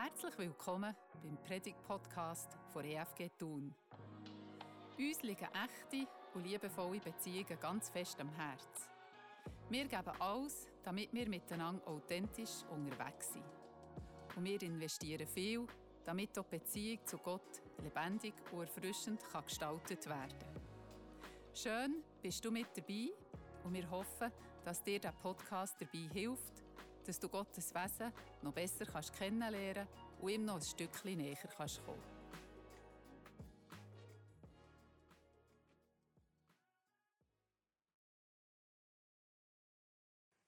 Herzlich willkommen beim Predigt-Podcast von EFG Thun. Uns liegen echte und liebevolle Beziehungen ganz fest am Herz. Wir geben alles, damit wir miteinander authentisch unterwegs sind. Und wir investieren viel, damit die Beziehung zu Gott lebendig und erfrischend gestaltet werden kann. Schön, bist du mit dabei und wir hoffen, dass dir der Podcast dabei hilft, dass du Gottes Wesen noch besser kannst kennenlernen und ihm noch ein Stückchen näher kannst kommen.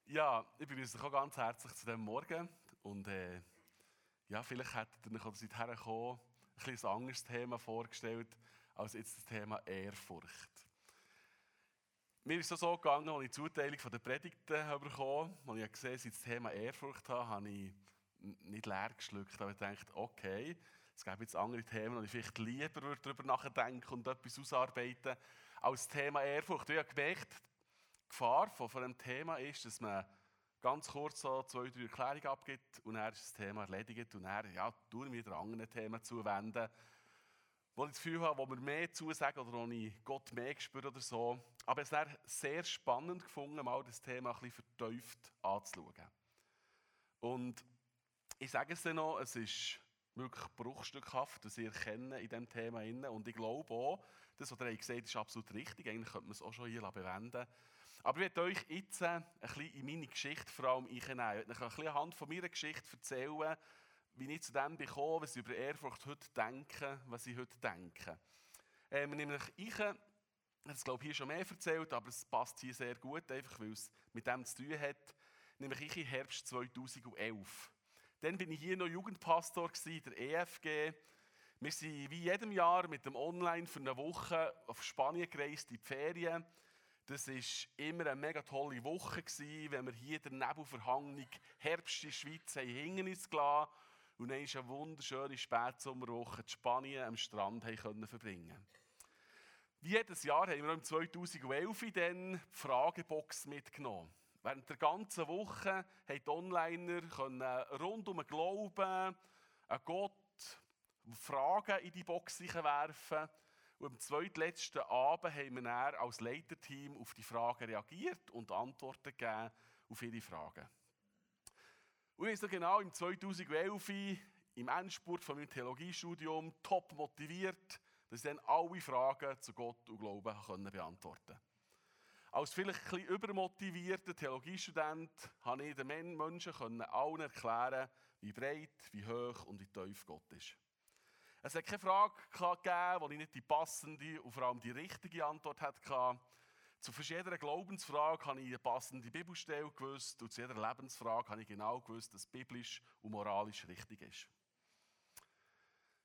Ja, ich begrüße euch auch ganz herzlich zu diesem Morgen. Und äh, ja, vielleicht hättet ihr euch seither gekommen, ein, ein anderes Thema vorgestellt als jetzt das Thema Ehrfurcht. Mir ist es so gegangen, als ich die Zuteilung der Predigten bekommen habe, als ich gesehen ich das Thema Ehrfurcht habe, habe ich nicht leer geschluckt, aber ich dachte, okay, es gibt jetzt andere Themen, und ich vielleicht lieber darüber nachdenken und etwas ausarbeiten als das Thema Ehrfurcht. Ich habe gemerkt, die Gefahr von, von einem Thema ist, dass man ganz kurz so zwei, drei Erklärungen abgibt und dann ist das Thema erledigt und dann ja, tun wir anderen Themen zuwenden wo ich das Gefühl habe, wo wir mehr zusagen oder wo ich Gott mehr spüre oder so. Aber es wäre sehr spannend gefunden, mal das Thema ein bisschen vertieft anzuschauen. Und ich sage es dann noch, es ist wirklich bruchstückhaft, was ich erkenne in diesem Thema. Und ich glaube auch, das, was ihr gesagt habt, ist absolut richtig. Eigentlich könnte man es auch schon hier bewenden. Aber ich werde euch jetzt ein bisschen in meine Geschichte vor allem einnehmen. Ich werde euch ein bisschen anhand von meiner Geschichte erzählen, wie ich zu dem bekomme, was ich über Ehrfurcht heute denke, was ich heute denke. Ähm, nämlich ich, habe es glaube hier schon mehr erzählt, aber es passt hier sehr gut, einfach weil es mit dem zu tun hat. Nämlich ich im Herbst 2011. Dann bin ich hier noch Jugendpastor der EFG. Wir sind wie jedem Jahr mit dem Online für eine Woche auf Spanien gereist, in die Ferien. Das war immer eine mega tolle Woche, wenn wir hier der Nebelverhangung Herbst in der Schweiz hinten uns gelassen und dann eine wunderschöne Spätsommerwoche in Spanien am Strand können verbringen Wie jedes Jahr haben wir im 2011 dann die Fragebox mitgenommen. Während der ganzen Woche haben die Onliner rund um den Glauben, an Gott, Fragen in die Box werfen. Und am zweitletzten Abend haben wir als Leiterteam auf die Fragen reagiert und Antworten gegeben auf ihre Fragen. Und ich so genau im 2011 im Endspurt von meinem Theologiestudium top motiviert, dass ich dann alle Fragen zu Gott und Glauben können beantworten Als vielleicht ein bisschen übermotivierter Theologiestudent konnte ich den Menschen allen erklären, wie breit, wie hoch und wie tief Gott ist. Es hat keine Frage gegeben, wo ich nicht die passende und vor allem die richtige Antwort hatte. Zu jeder Glaubensfrage habe ich eine passende Bibelstelle gewusst und zu jeder Lebensfrage habe ich genau gewusst, dass biblisch und moralisch richtig ist.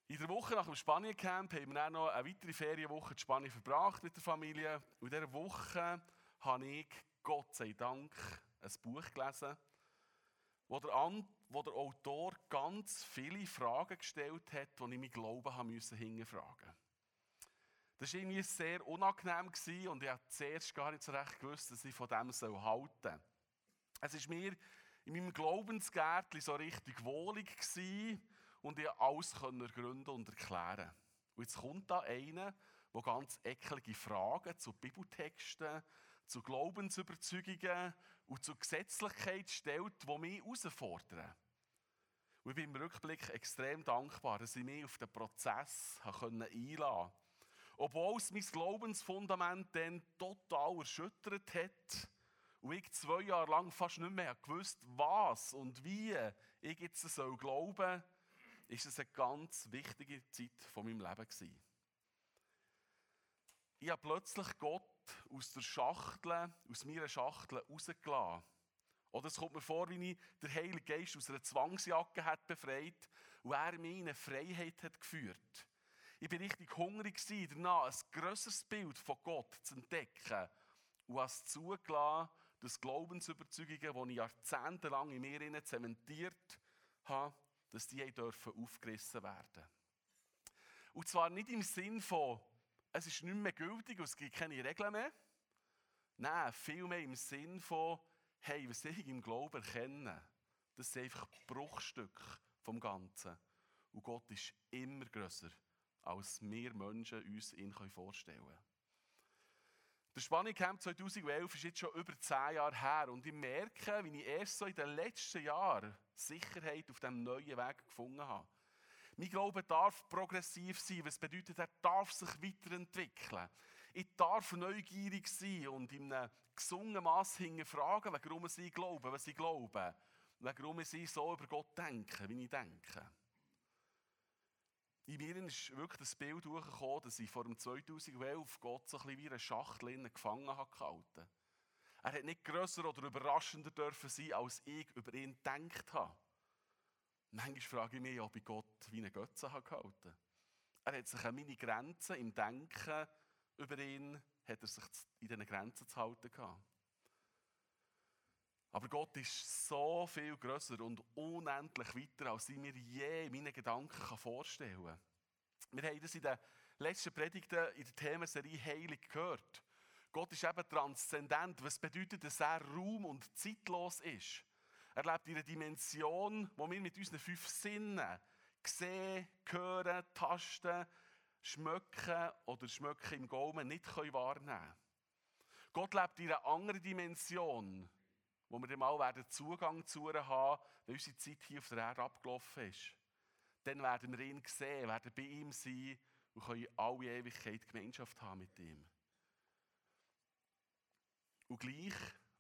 In der Woche nach dem Spanienscamp haben wir noch eine weitere Ferienwoche in Spanien verbracht mit der Familie. Und in dieser Woche habe ich, Gott sei Dank, ein Buch gelesen, wo der, An wo der Autor ganz viele Fragen gestellt hat, die ich mein Glauben hinterfragen das war irgendwie sehr unangenehm und ich habe zuerst gar nicht so recht gewusst, dass ich von dem halten soll. Es war mir in meinem Glaubensgärtchen so richtig wohlig und ich alles ergründen und erklären. Und jetzt kommt da einer, der ganz eklige Fragen zu Bibeltexten, zu Glaubensüberzeugungen und zur Gesetzlichkeit stellt, die mich herausfordern. Und ich bin im Rückblick extrem dankbar, dass ich mich auf den Prozess einladen konnte obwohl es mein Glaubensfundament dann total erschüttert hat und ich zwei Jahre lang fast nicht mehr gewusst, was und wie ich jetzt soll glauben soll, ist es eine ganz wichtige Zeit von meinem Leben gewesen. Ich habe plötzlich Gott aus der Schachtel, aus meiner Schachtel rausgelassen. Oder es kommt mir vor, wie ich der Heilige Geist aus einer Zwangsjacke hat befreit und er mich in eine Freiheit hat geführt. Ich bin richtig hungrig danach, ein grösseres Bild von Gott zu entdecken. Und habe es zugelassen, dass Glaubensüberzeugungen, die ich jahrzehntelang in mir zementiert habe, dass die dürfen aufgerissen werden. Und zwar nicht im Sinn von, es ist nicht mehr gültig und es gibt keine Regeln mehr. Nein, vielmehr im Sinn von, hey, was ich im Glauben erkenne, das sind einfach Bruchstücke vom Ganzen. Und Gott ist immer grösser, als wir Menschen uns ihn vorstellen können. Der Spanningcamp 2011 ist jetzt schon über zehn Jahre her und ich merke, wie ich erst so in den letzten Jahren Sicherheit auf diesem neuen Weg gefunden habe. Mein Glaube darf progressiv sein, was bedeutet, er darf sich weiterentwickeln. Ich darf neugierig sein und in einem gesungenen Mass hinterfragen, warum ich glaube, was ich glaube. Warum ich so über Gott denke, wie ich denke. In mir ist wirklich das Bild durchgekommen, dass ich vor dem 2011 Gott so ein wie eine Schachtel gefangen habe Er hat nicht grösser oder überraschender dürfen sein, als ich über ihn gedacht habe. Manchmal frage ich mich, ob ich Gott wie eine Götze habe gehalten Er hat sich an meine Grenzen im Denken über ihn, hat er sich in diesen Grenzen zu halten gehabt. Aber Gott ist so viel größer und unendlich weiter, als ich mir je meine Gedanken vorstellen kann. Wir haben das in den letzten Predigten in der Themenserie Heilig gehört. Gott ist eben transzendent. Was bedeutet, dass er raum- und zeitlos ist? Er lebt in einer Dimension, wo wir mit unseren fünf Sinnen sehen, hören, tasten, schmecken oder schmecken im Gaumen nicht wahrnehmen können. Gott lebt in einer anderen Dimension, wo wir dann mal werden Zugang zu ihr haben, wenn unsere Zeit hier auf der Erde abgelaufen ist. Dann werden wir ihn sehen, werden bei ihm sein und können alle Ewigkeit Gemeinschaft haben mit ihm. Und gleich,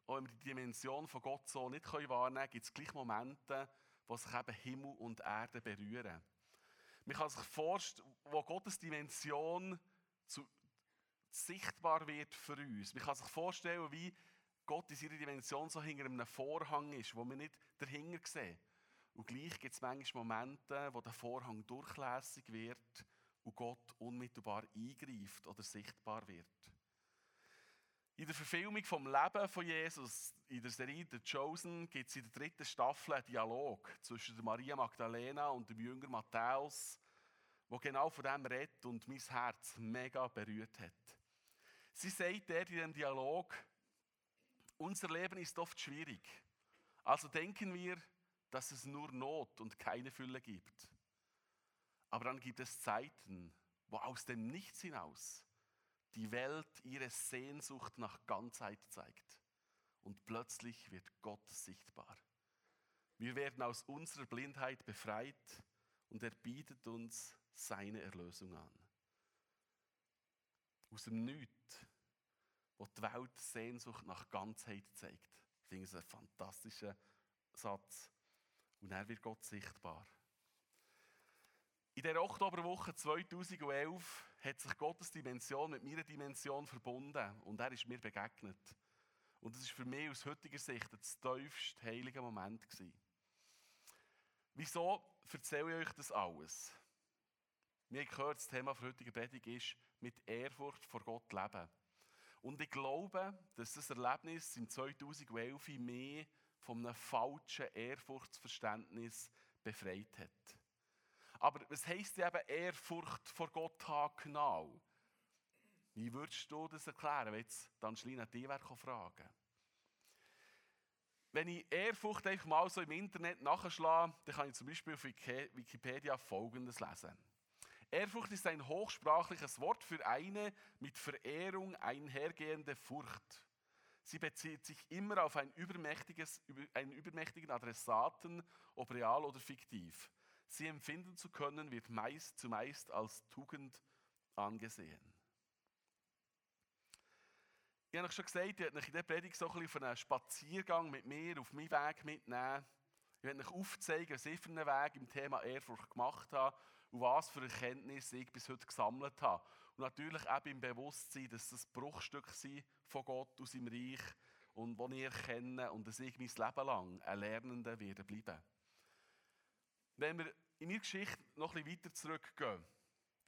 auch wenn wir die Dimension von Gott so nicht wahrnehmen können, gibt es gleich Momente, wo sich eben Himmel und Erde berühren. Man kann sich vorstellen, wo Gottes Dimension zu, sichtbar wird für uns. Man kann sich vorstellen, wie Gott in seiner Dimension so hinter einem Vorhang ist, wo wir nicht dahinter sehen. Und gleich gibt es manchmal Momente, wo der Vorhang durchlässig wird und Gott unmittelbar eingreift oder sichtbar wird. In der Verfilmung vom Leben von Jesus, in der Serie The Chosen, gibt es in der dritten Staffel einen Dialog zwischen Maria Magdalena und dem Jünger Matthäus, wo genau von dem redet und mein Herz mega berührt hat. Sie sagt dort in dem Dialog, unser Leben ist oft schwierig. Also denken wir, dass es nur Not und keine Fülle gibt. Aber dann gibt es Zeiten, wo aus dem Nichts hinaus die Welt ihre Sehnsucht nach Ganzheit zeigt. Und plötzlich wird Gott sichtbar. Wir werden aus unserer Blindheit befreit und er bietet uns seine Erlösung an. Aus dem Nichts wo die Welt Sehnsucht nach Ganzheit zeigt. Ich finde es einen fantastischen Satz. Und er wird Gott sichtbar. In der Oktoberwoche 2011 hat sich Gottes Dimension mit meiner Dimension verbunden und er ist mir begegnet. Und das ist für mich aus heutiger Sicht das tiefste heilige Moment gewesen. Wieso erzähle ich euch das alles? Haben gehört, das Thema für heutige Predigt ist, mit Ehrfurcht vor Gott leben. Und ich glaube, dass das Erlebnis im 2011 mehr von einem falschen Ehrfurchtsverständnis befreit hat. Aber was heisst eben Ehrfurcht vor Gott haben genau? Wie würdest du das erklären, wenn jetzt Angelina dich fragen Wenn ich Ehrfurcht einfach mal so im Internet nachschlage, dann kann ich zum Beispiel auf Wikipedia Folgendes lesen. Ehrfurcht ist ein hochsprachliches Wort für eine mit Verehrung einhergehende Furcht. Sie bezieht sich immer auf ein einen übermächtigen Adressaten, ob real oder fiktiv. Sie empfinden zu können, wird meist zumeist als Tugend angesehen. Ich habe euch schon gesagt, ich werde euch in der Predigt so ein bisschen auf einen Spaziergang mit mir auf meinen Weg mitnehmen. Ich werde euch aufzeigen, was ich für einen Weg im Thema Ehrfurcht gemacht habe und was für Erkenntnisse ich bis heute gesammelt habe. Und natürlich auch im Bewusstsein, dass das Bruchstück sind von Gott aus seinem Reich und das ich erkenne und dass ich mein Leben lang ein Lernender werde bleiben. Wenn wir in meiner Geschichte noch ein bisschen weiter zurückgehen,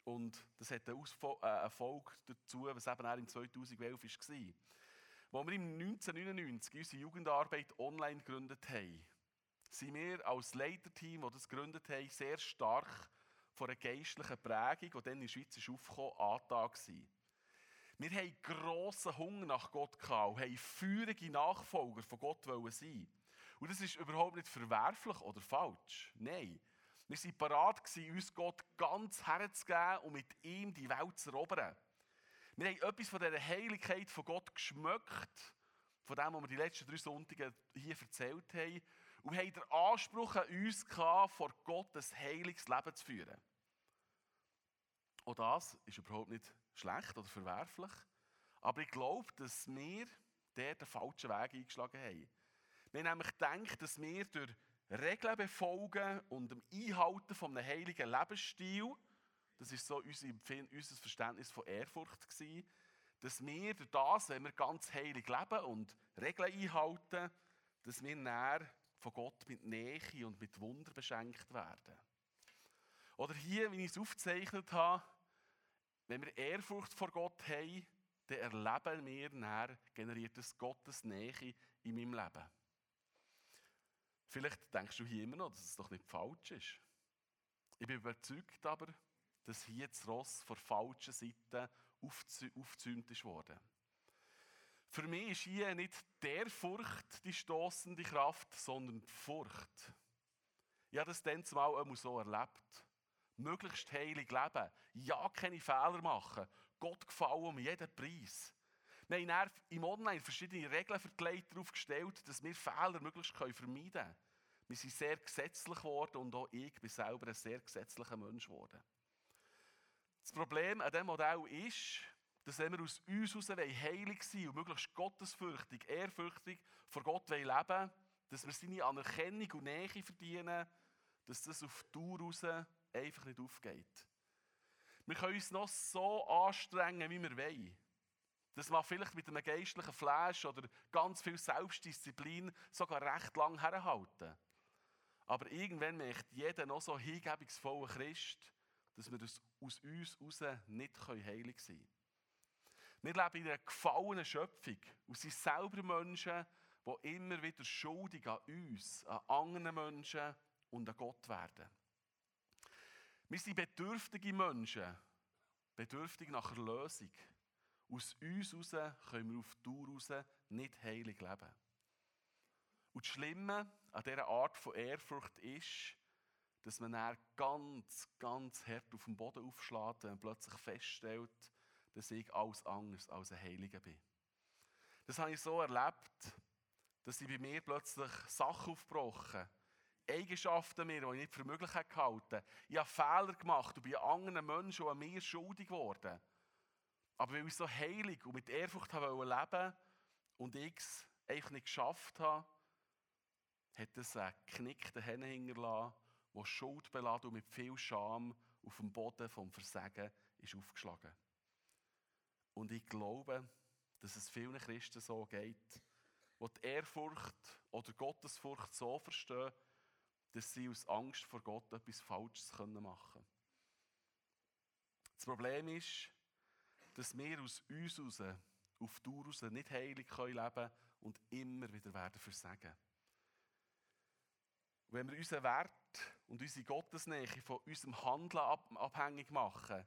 und das hat eine äh, Folge dazu, was eben auch im 2011 war, wo wir im 1999 unsere Jugendarbeit online gegründet haben, sind wir als Leiterteam, das das gegründet haben, sehr stark von einer geistlichen Prägung, die dann in der Schweiz ist aufgekommen, Antag sein. Wir hatten grossen Hunger nach Gott und haben feurige Nachfolger von Gott sein. Und das ist überhaupt nicht verwerflich oder falsch. Nein. Wir waren parat, uns Gott ganz herzugeben und mit ihm die Welt zu erobern. Wir haben etwas von dieser Heiligkeit von Gott geschmeckt, von dem, was wir die letzten drei Sonntage hier erzählt haben, und haben den Anspruch an uns gehabt, vor Gott ein heiliges Leben zu führen. Und das ist überhaupt nicht schlecht oder verwerflich. Aber ich glaube, dass wir der den falschen Weg eingeschlagen haben. Wir haben nämlich gedacht, dass wir durch Regeln befolgen und dem Einhalten von einem heiligen Lebensstil, das ist so unser, unser Verständnis von Ehrfurcht gewesen, dass wir durch das, wenn wir ganz heilig leben und Regeln einhalten, dass wir näher von Gott mit Nähe und mit Wunder beschenkt werden. Oder hier, wie ich es aufgezeichnet habe, wenn wir Ehrfurcht vor Gott haben, dann erleben wir näher generiertes Gottes Nähe in meinem Leben. Vielleicht denkst du hier immer noch, dass es doch nicht falsch ist. Ich bin überzeugt aber, dass hier das Ross von falschen Seite aufgezäumt ist worden. Für mich ist hier nicht der Furcht die stoßende Kraft, sondern die Furcht. Ich habe das dann zumal auch so erlebt. Möglichst heilig leben, ja keine Fehler machen, Gott gefallen um jeden Preis. Wir haben im Online verschiedene Regeln für die Leiter aufgestellt, dass wir Fehler möglichst vermeiden können. Wir sind sehr gesetzlich geworden und auch ich bin selber ein sehr gesetzlicher Mensch geworden. Das Problem an diesem Modell ist, dass wenn wir aus uns heraus heilig sein und möglichst gottesfürchtig, ehrfürchtig vor Gott leben wollen, dass wir seine Anerkennung und Nähe verdienen, dass das auf Dauer raus einfach nicht aufgeht. Wir können uns noch so anstrengen, wie wir wollen. Das mag vielleicht mit einem geistlichen Flash oder ganz viel Selbstdisziplin sogar recht lang herhalten. Aber irgendwann möchte jeder noch so hingebungsvoller Christ, dass wir das aus uns heraus nicht heilig sein können. Wir leben in einer gefallenen Schöpfung und sind selber Menschen, die immer wieder schuldig an uns, an anderen Menschen und an Gott werden. Wir sind bedürftige Menschen, bedürftig nach Erlösung. Aus uns heraus können wir auf Dauer raus nicht heilig leben. Und das Schlimme an dieser Art von Ehrfurcht ist, dass man dann ganz, ganz hart auf den Boden aufschlägt, wenn man plötzlich feststellt, dass ich alles anderes als ein Heiliger bin. Das habe ich so erlebt, dass ich bei mir plötzlich Sachen aufgebrochen Eigenschaften mir, die ich nicht für möglich gehalten Ich habe Fehler gemacht und bei anderen Menschen an mir schuldig geworden. Aber weil ich so heilig und mit Ehrfurcht leben wollte und ich es einfach nicht geschafft habe, hat es einen geknickten Hände hinterlassen, der schuldbeladen und mit viel Scham auf dem Boden vom Versagen ist aufgeschlagen. Und ich glaube, dass es vielen Christen so geht, die die Ehrfurcht oder Gottesfurcht so verstehen, dass sie aus Angst vor Gott etwas Falsches machen können. Das Problem ist, dass wir aus uns heraus, auf Dauer heraus nicht heilig leben können und immer wieder werden versagen. wenn wir unseren Wert und unsere Gottesnähe von unserem Handeln abhängig machen,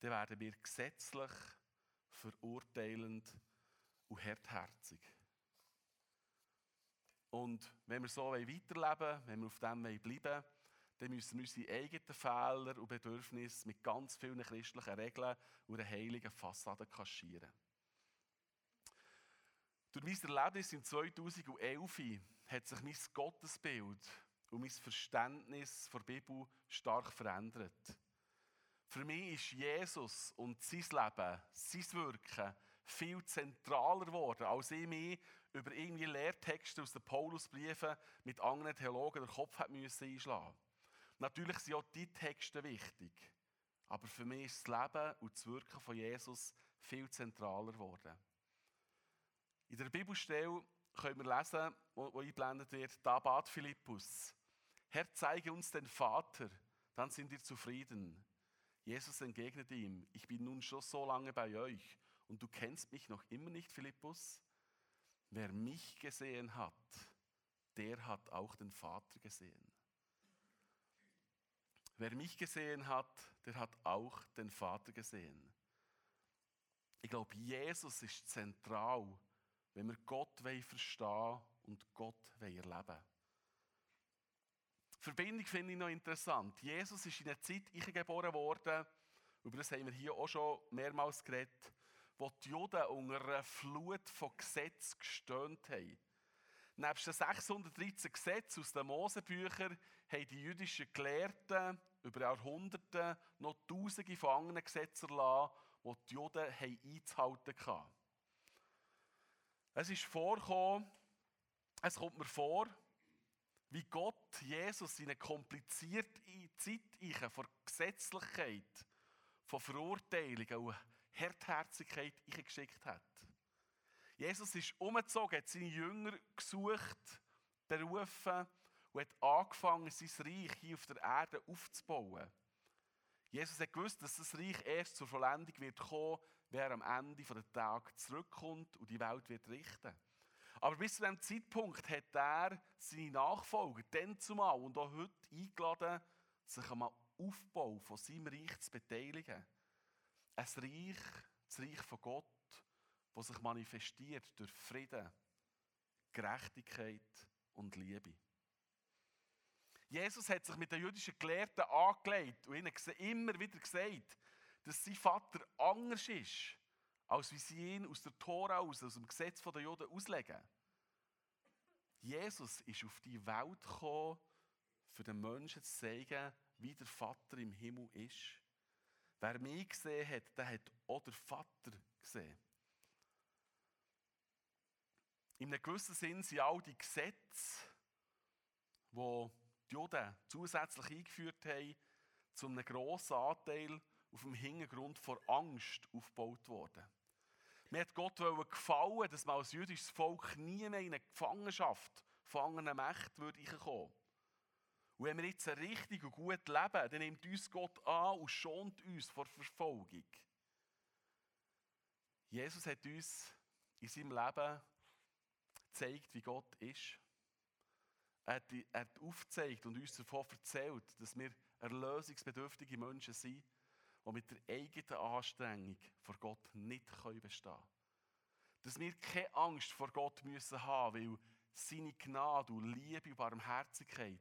dann werden wir gesetzlich, verurteilend und hartherzig. Und wenn wir so weiterleben wollen, wenn wir auf dem bleiben wollen, dann müssen wir unsere eigenen Fehler und Bedürfnisse mit ganz vielen christlichen Regeln und einer heiligen Fassade kaschieren. Durch mein Erlebnis im 2011 hat sich mein Gottesbild und mein Verständnis der Bibel stark verändert. Für mich ist Jesus und sein Leben, sein Wirken viel zentraler geworden, als ich mich über irgendwie Lehrtexte aus den Paulusbriefen mit anderen Theologen den Kopf einschlagen Natürlich sind auch diese Texte wichtig, aber für mich ist das Leben und das Wirken von Jesus viel zentraler geworden. In der Bibelstelle können wir lesen, wo eingeblendet wird, da bat Philippus, Herr, zeige uns den Vater, dann sind wir zufrieden. Jesus entgegnete ihm, ich bin nun schon so lange bei euch und du kennst mich noch immer nicht, Philippus? Wer mich gesehen hat, der hat auch den Vater gesehen. Wer mich gesehen hat, der hat auch den Vater gesehen. Ich glaube, Jesus ist zentral, wenn wir Gott verstehen und Gott erleben Verbindung finde ich noch interessant. Jesus ist in einer Zeit geboren worden, über das haben wir hier auch schon mehrmals geredet, wo die Juden unter einer Flut von Gesetzen gestöhnt haben. Neben den 613 Gesetzen aus den Mosebüchern haben die jüdischen Gelehrten über Jahrhunderte noch tausende von anderen Gesetzen erlassen, die die Juden einzuhalten hatten. Es ist vorgekommen, es kommt mir vor, wie Gott Jesus in eine komplizierte Zeit von Gesetzlichkeit, von Verurteilungen und Hartherzigkeit geschickt hat. Jesus ist umgezogen, hat seine Jünger gesucht, berufen und hat angefangen, sein Reich hier auf der Erde aufzubauen. Jesus hat gewusst, dass das Reich erst zur Vollendung wird kommen, wer am Ende der Tag zurückkommt und die Welt wird richten. Aber bis zu diesem Zeitpunkt hat er seine Nachfolger, dann zumal und auch heute eingeladen, sich am Aufbau von seinem Reich zu beteiligen. Ein Reich, das Reich von Gott, das sich manifestiert durch Frieden, Gerechtigkeit und Liebe. Jesus hat sich mit den jüdischen Gelehrten angelegt und ihnen immer wieder gesagt, dass sein Vater anders ist, als wie sie ihn aus der Tora aus, aus dem Gesetz der Juden auslegen. Jesus ist auf die Welt gekommen, für den Menschen zu zeigen, wie der Vater im Himmel ist. Wer mich gesehen hat, der hat auch den Vater gesehen. In einem gewissen Sinn sind all die Gesetze, die die Juden zusätzlich eingeführt haben, zu einem grossen Anteil auf dem Hintergrund von Angst aufgebaut worden. Mir hat Gott gefallen, dass man als jüdisches Volk nie mehr in eine Gefangenschaft von anderen Mächten würde kommen. Und wenn wir jetzt richtig und gut leben, dann nimmt uns Gott an und schont uns vor Verfolgung. Jesus hat uns in seinem Leben gezeigt, wie Gott ist. Er hat, er hat aufgezeigt und uns davon erzählt, dass wir erlösungsbedürftige Menschen sind, die mit der eigenen Anstrengung vor Gott nicht bestehen können. Dass wir keine Angst vor Gott müssen haben weil seine Gnade und Liebe und Barmherzigkeit,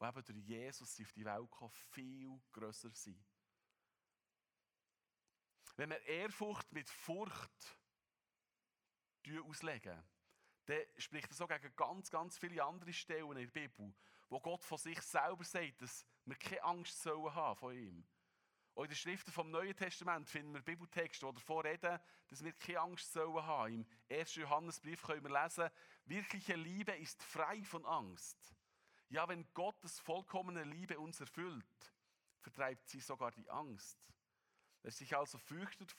die eben durch Jesus auf die Welt kommen, viel grösser sind. Wenn wir Ehrfurcht mit Furcht auslegen, dann spricht er so gegen ganz, ganz viele andere Stellen in der Bibel, wo Gott von sich selber sagt, dass wir keine Angst sollen haben von ihm. Auch in den Schriften vom Neuen Testament finden wir Bibeltexte, die davor reden, dass wir keine Angst sollen haben. Im 1. Johannesbrief können wir lesen, wirkliche Liebe ist frei von Angst. Ja, wenn Gottes vollkommene Liebe uns erfüllt, vertreibt sie sogar die Angst. Wer sich also fürchtet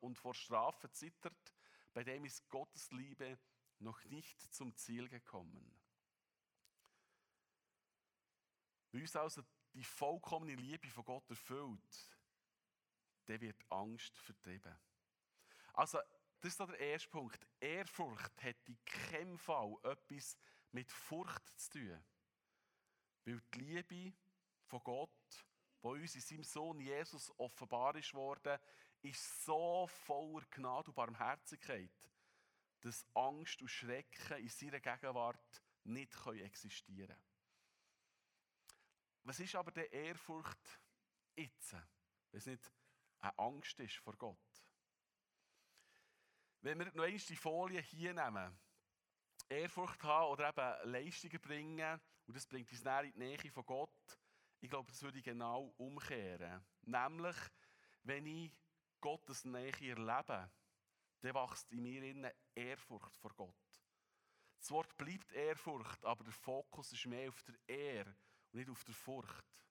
und vor Strafe zittert, bei dem ist Gottes Liebe noch nicht zum Ziel gekommen. Wie uns also die vollkommene Liebe von Gott erfüllt, der wird Angst vertrieben. Also, das ist der erste Punkt. Ehrfurcht hat in keinem Fall etwas mit Furcht zu tun. Weil die Liebe von Gott, die uns in seinem Sohn Jesus offenbar ist worden, ist so voller Gnade und Barmherzigkeit, dass Angst und Schrecken in seiner Gegenwart nicht existieren können. Was ist aber der Ehrfurcht jetzt? Wenn es nicht eine Angst ist vor Gott. Wenn wir noch einmal die Folie hier nehmen, Ehrfurcht haben oder eben Leistungen bringen, und das bringt uns näher in die Nähe von Gott, ich glaube, das würde ich genau umkehren. Nämlich, wenn ich Gottes Nähe erlebe, dann wächst in mir eine Ehrfurcht vor Gott. Das Wort bleibt Ehrfurcht, aber der Fokus ist mehr auf der Ehr und nicht auf der Furcht.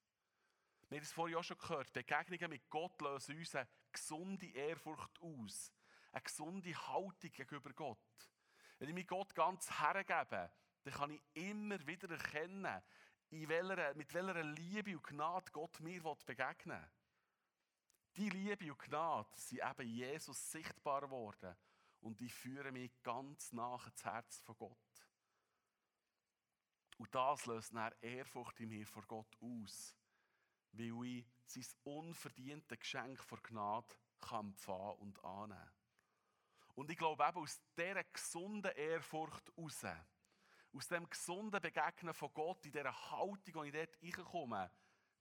Wir haben es vorhin auch schon gehört, Begegnungen mit Gott lösen uns eine gesunde Ehrfurcht aus. Eine gesunde Haltung gegenüber Gott. Wenn ich mich Gott ganz hergebe, dann kann ich immer wieder erkennen, welcher, mit welcher Liebe und Gnade Gott mir begegnen will. Die Liebe und Gnade sind eben Jesus sichtbar geworden und die führen mich ganz nach ins Herz von Gott. Und das löst dann Ehrfurcht in mir vor Gott aus, weil ich sein unverdientes Geschenk vor Gnade kann empfangen und annehmen Und ich glaube eben aus dieser gesunden Ehrfurcht heraus, aus dem gesunden Begegnen von Gott, in dieser Haltung, wo ich dort reinkomme,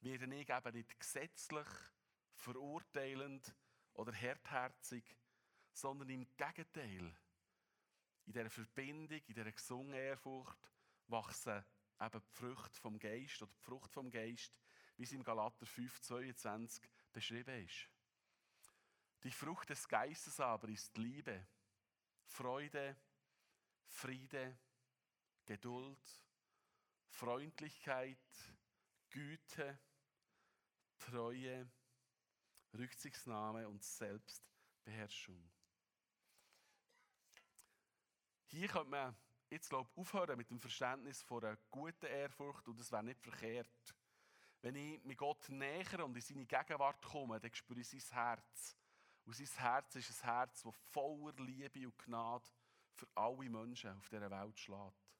werde ich eben nicht gesetzlich, verurteilend oder hartherzig, sondern im Gegenteil. In dieser Verbindung, in dieser gesungenen Ehrfurcht wachsen eben die Frucht vom Geist oder die Frucht vom Geist, wie es im Galater 5, 22 beschrieben ist. Die Frucht des Geistes aber ist Liebe, Freude, Friede, Geduld, Freundlichkeit, Güte, Treue, Rücksichtnahme und Selbstbeherrschung. Hier könnte man jetzt glaube aufhören mit dem Verständnis von einer guten Ehrfurcht und das wäre nicht verkehrt. Wenn ich mit Gott näher und in seine Gegenwart komme, dann spüre ich sein Herz. Und sein Herz ist ein Herz, das voller Liebe und Gnade für alle Menschen auf dieser Welt schlägt.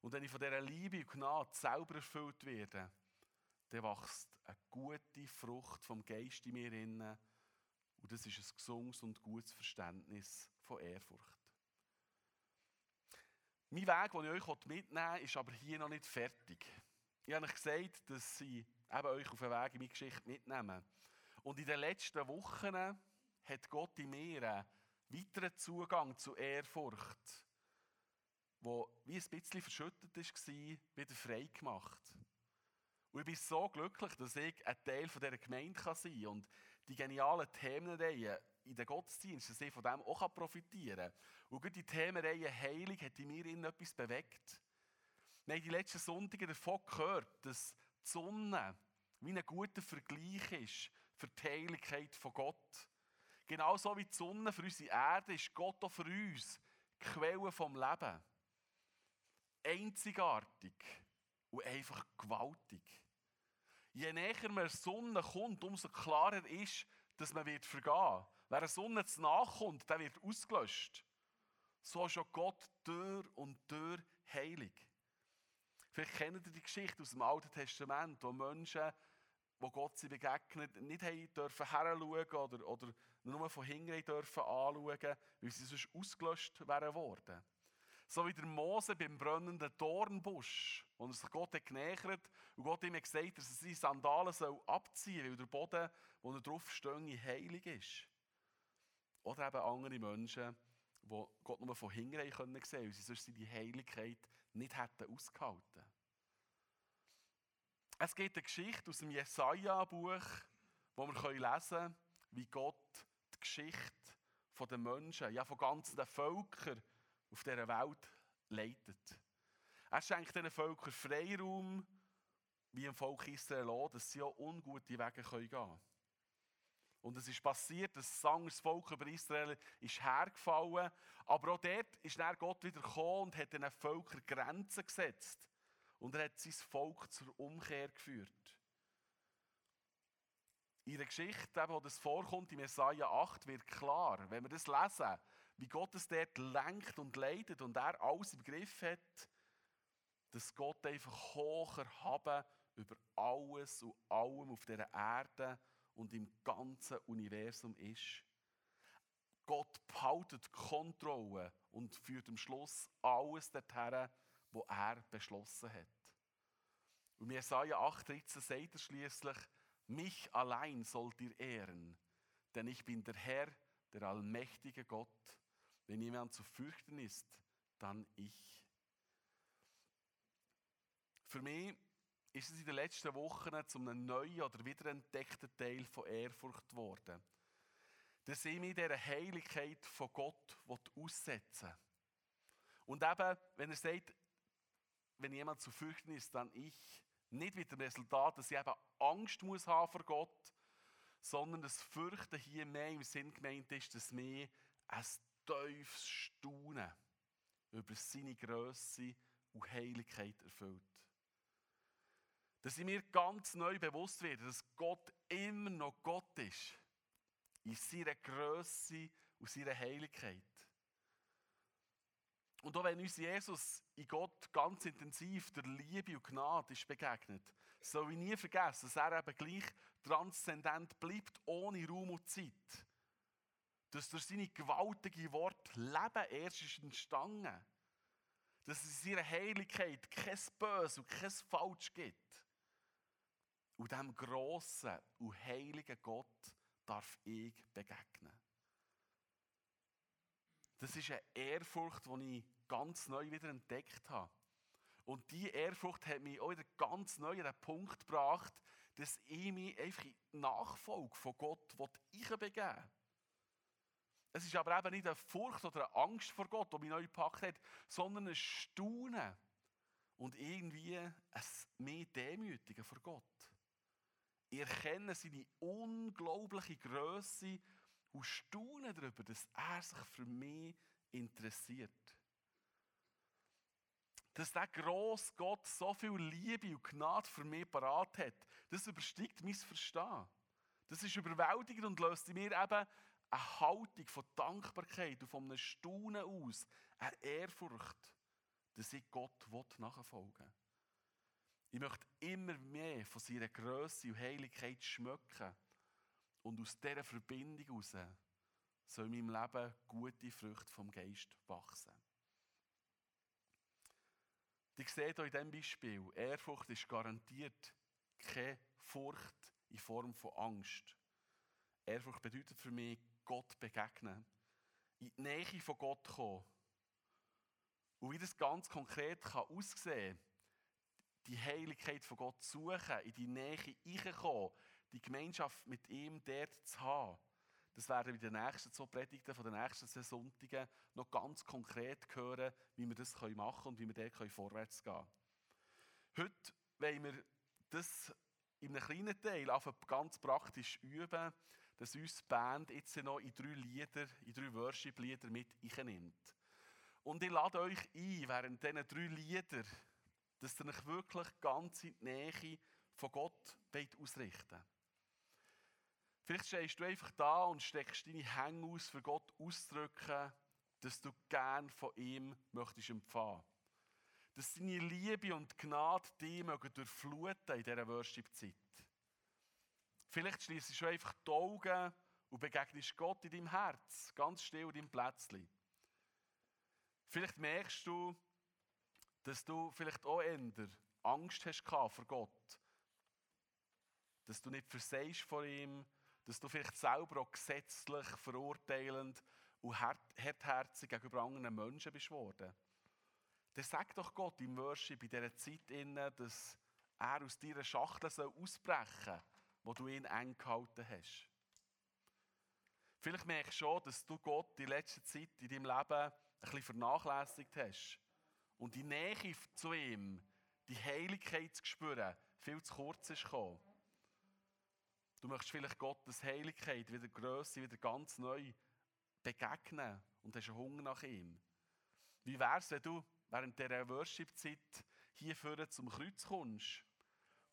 Und wenn ich von dieser Liebe und Gnade selber erfüllt werde, dann wächst eine gute Frucht vom Geist in mir inne. Und das ist ein gesundes und gutes Verständnis von Ehrfurcht. Mein Weg, den ich euch mitnehmen will, ist aber hier noch nicht fertig. Ich habe euch gesagt, dass ich eben euch auf den Weg in meine Geschichte mitnehme. Und in den letzten Wochen hat Gott in mir einen weiteren Zugang zu Ehrfurcht, wo wie ein bisschen verschüttet war, wieder frei gemacht. Und ich bin so glücklich, dass ich ein Teil dieser Gemeinde sein kann und die genialen Themenreihen in den Gottesdiensten, dass ich von dem auch profitieren kann. Und gerade die Themenreihe Heilung hat in mir etwas bewegt. Wir haben die letzten Sonntage davon gehört, dass die Sonne wie ein guter Vergleich ist für die Heiligkeit von Gott. Genauso wie die Sonne für unsere Erde ist Gott auch für uns die Quelle vom Leben. Einzigartig und einfach gewaltig. Je näher man der Sonne kommt, umso klarer ist, dass man wird vergehen. Wer der Sonne zu nachkommt, der wird ausgelöscht. So ist auch Gott Tür und Tür heilig. Vielleicht kennt ihr die Geschichte aus dem Alten Testament, wo Menschen, wo Gott sie begegnet, nicht haben dürfen heranschauen oder, oder nur von hinten dürfen anschauen, weil sie sonst ausgelöscht wären worden. So wie der Mose beim brennenden Dornbusch, wo er sich Gott hat genähert und Gott ihm gesagt dass er seine Sandalen abziehen soll, weil der Boden, wo er drauf stehe, heilig ist. Oder eben andere Menschen, die Gott nur von hinten sehen können, weil sie sonst die Heiligkeit nicht hätten ausgehalten. Es gibt eine Geschichte aus dem Jesaja-Buch, wo wir lesen können, wie Gott die Geschichte der Menschen, ja von ganzen Völkern auf dieser Welt leitet. Er schenkt diesen Völkern Freiraum, wie im Volk Israel auch, dass sie auch ungute Wege gehen können. Und es ist passiert, dass das Volk über Israel ist hergefallen. Aber auch dort ist dann Gott wieder gekommen und hat den Völkern Grenzen gesetzt. Und er hat sein Volk zur Umkehr geführt. In der Geschichte, wo das vorkommt, in Jesaja 8, wird klar, wenn wir das lesen, wie Gott es dort lenkt und leitet und er alles im Griff hat, dass Gott einfach hoch erhaben über alles und allem auf dieser Erde und im ganzen Universum ist. Gott behaltet Kontrolle und führt am Schluss alles dorthin, wo er beschlossen hat. Und Jesaja 8,13 sagt er schließlich: Mich allein sollt ihr ehren, denn ich bin der Herr, der allmächtige Gott. Wenn jemand zu fürchten ist, dann ich. Für mich ist es in den letzten Wochen zu einem neuen oder wiederentdeckten Teil von Ehrfurcht geworden. Dass ich mich dieser Heiligkeit von Gott aussetzen. Und eben, wenn er sagt, wenn jemand zu fürchten ist, dann ich, nicht mit dem Resultat, dass ich eben Angst muss haben vor Gott, sondern das Fürchten hier mehr im Sinn gemeint ist, dass mir ein tiefes Staunen über seine Größe und Heiligkeit erfüllt. Dass ich mir ganz neu bewusst werde, dass Gott immer noch Gott ist. In seiner Größe und seiner Heiligkeit. Und auch wenn uns Jesus in Gott ganz intensiv der Liebe und Gnade ist begegnet, soll ich nie vergessen, dass er eben gleich transzendent bleibt, ohne Raum und Zeit dass durch seine gewaltige Wort Leben erst ist entstanden. dass es in seiner Heiligkeit kein Böse und kein Falsch gibt. Und diesem grossen und heiligen Gott darf ich begegnen. Das ist eine Ehrfurcht, die ich ganz neu wieder entdeckt habe. Und diese Ehrfurcht hat mich auch wieder ganz neu an den Punkt gebracht, dass ich mich einfach in Nachfolge von Gott begeben Es ist aber eben nicht eine Furcht oder eine Angst vor Gott, die mich neu gepackt hat, sondern ein Staunen und irgendwie ein mehr Demütigen vor Gott. Ich erkenne seine unglaubliche Größe und staune darüber, dass er sich für mich interessiert. Dass der grosse Gott so viel Liebe und Gnade für mich parat hat, das übersteigt mein Verstehen. Das ist überwältigend und löst in mir eben eine Haltung von Dankbarkeit und von einem Staunen aus, eine Ehrfurcht, dass ich Gott nachfolgen will. Ich möchte immer mehr von seiner Größe und Heiligkeit schmücken. Und aus dieser Verbindung heraus soll in meinem Leben gute Früchte vom Geist wachsen. Ihr seht hier in diesem Beispiel, Ehrfurcht ist garantiert keine Furcht in Form von Angst. Ehrfurcht bedeutet für mich, Gott begegnen, in die Nähe von Gott kommen. Und wie das ganz konkret kann aussehen kann, die Heiligkeit von Gott suchen, in die Nähe reinkommen, die Gemeinschaft mit ihm dort zu haben. Das werden wir in den nächsten zwei Predigten von den nächsten zwei Sonntagen noch ganz konkret hören, wie wir das machen können und wie wir dort vorwärts gehen können. Heute wollen wir das in einem kleinen Teil ganz praktisch üben, dass uns die Band jetzt noch in drei Lieder, in drei Worship-Lieder mit einnimmt. Und ich lade euch ein, während diesen drei Lieder dass ihr euch wirklich ganz in die Nähe von Gott ausrichten Vielleicht stehst du einfach da und steckst deine Hände aus, für Gott auszudrücken, dass du gern von ihm möchtest empfangen. Dass seine Liebe und Gnade dich mögen durchfluten in dieser Worship-Zeit. Vielleicht schließt du einfach die Augen und begegnest Gott in deinem Herz, ganz still in deinem Plätzchen. Vielleicht merkst du, dass du vielleicht auch eher Angst hast vor Gott. Dass du nicht versagst vor ihm, dass du vielleicht selber auch gesetzlich, verurteilend und hartherzig gegenüber anderen Menschen bist worden. Dann sag doch Gott im Worship in dieser Zeit, dass er aus deiner Schachtel ausbrechen soll, wo du ihn eng gehalten hast. Vielleicht merkst du schon, dass du Gott die letzte Zeit in deinem Leben ein bisschen vernachlässigt hast und die Nähe zu ihm, die Heiligkeit zu spüren, viel zu kurz ist gekommen. Du möchtest vielleicht Gottes Heiligkeit, wieder Größe, wieder ganz neu begegnen und hast einen Hunger nach ihm. Wie wäre es, wenn du während dieser Worship-Zeit hier vorne zum Kreuz kommst,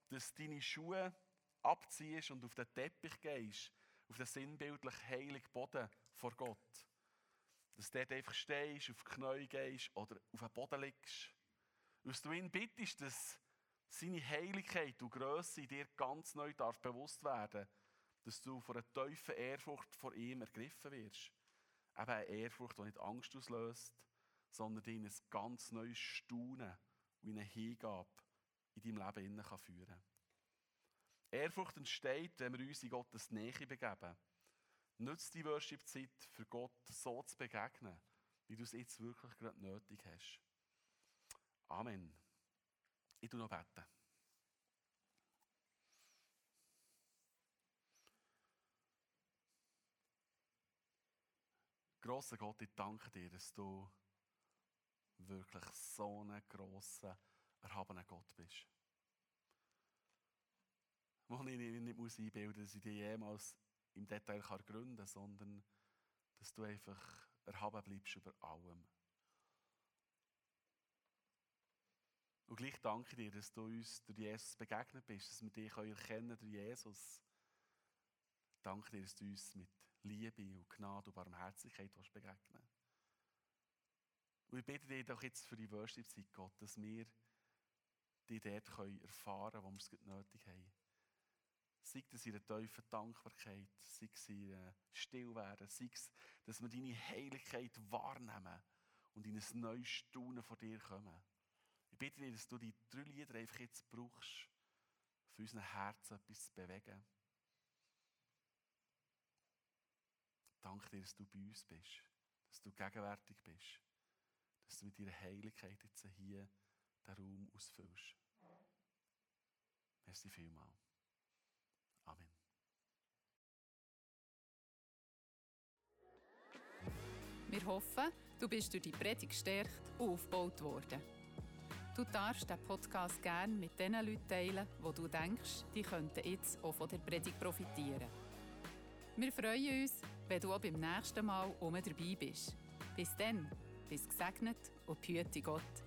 dass du deine Schuhe abziehst und auf den Teppich gehst, auf den sinnbildlich heiligen Boden vor Gott dass du dort einfach stehst, auf die Knie gehst oder auf den Boden liegst. Dass du ihn bittest, dass seine Heiligkeit und Größe dir ganz neu darf bewusst werden dass du von einer tiefen Ehrfurcht vor ihm ergriffen wirst. Eben eine Ehrfurcht, die nicht Angst auslöst, sondern die in ein ganz neues Staunen und eine Hingabe in deinem Leben führen kann. Ehrfurcht entsteht, wenn wir uns in Gottes Nähe begeben. Nutze die Worship-Zeit für Gott so zu begegnen, wie du es jetzt wirklich gerade nötig hast. Amen. Ich tu noch beten. Grosser Gott, ich danke dir, dass du wirklich so ein grosser, erhabener Gott bist. Wo ich nicht einbilden dass ich dich jemals im Detail kann gründen kann, sondern dass du einfach erhaben bleibst über allem. Und gleich danke dir, dass du uns durch Jesus begegnet bist, dass wir dich erkennen durch Jesus. Danke dir, dass du uns mit Liebe und Gnade und Barmherzigkeit begegnen Und ich bitte dich doch jetzt für die Worship-Zeit, Gott, dass wir die dort erfahren können, wo wir es nötig haben. Sei es in der tiefen Dankbarkeit, sei es in Stillwerden, sei es, dass wir deine Heiligkeit wahrnehmen und in ein neues Staunen vor dir kommen. Ich bitte dich, dass du die drei Lieder einfach jetzt brauchst, für unseren Herzen etwas zu bewegen. Danke dir, dass du bei uns bist, dass du gegenwärtig bist, dass du mit deiner Heiligkeit jetzt hier den Raum ausfüllst. Merci vielmals. Wir hoffen, du bist durch die Predigt gestärkt und aufgebaut worden. Du darfst den Podcast gerne mit den Leuten teilen, wo du denkst, die könnten jetzt auch von der Predigt profitieren. Wir freuen uns, wenn du auch beim nächsten Mal um dabei bist. Bis dann, bis gesegnet und behüte Gott.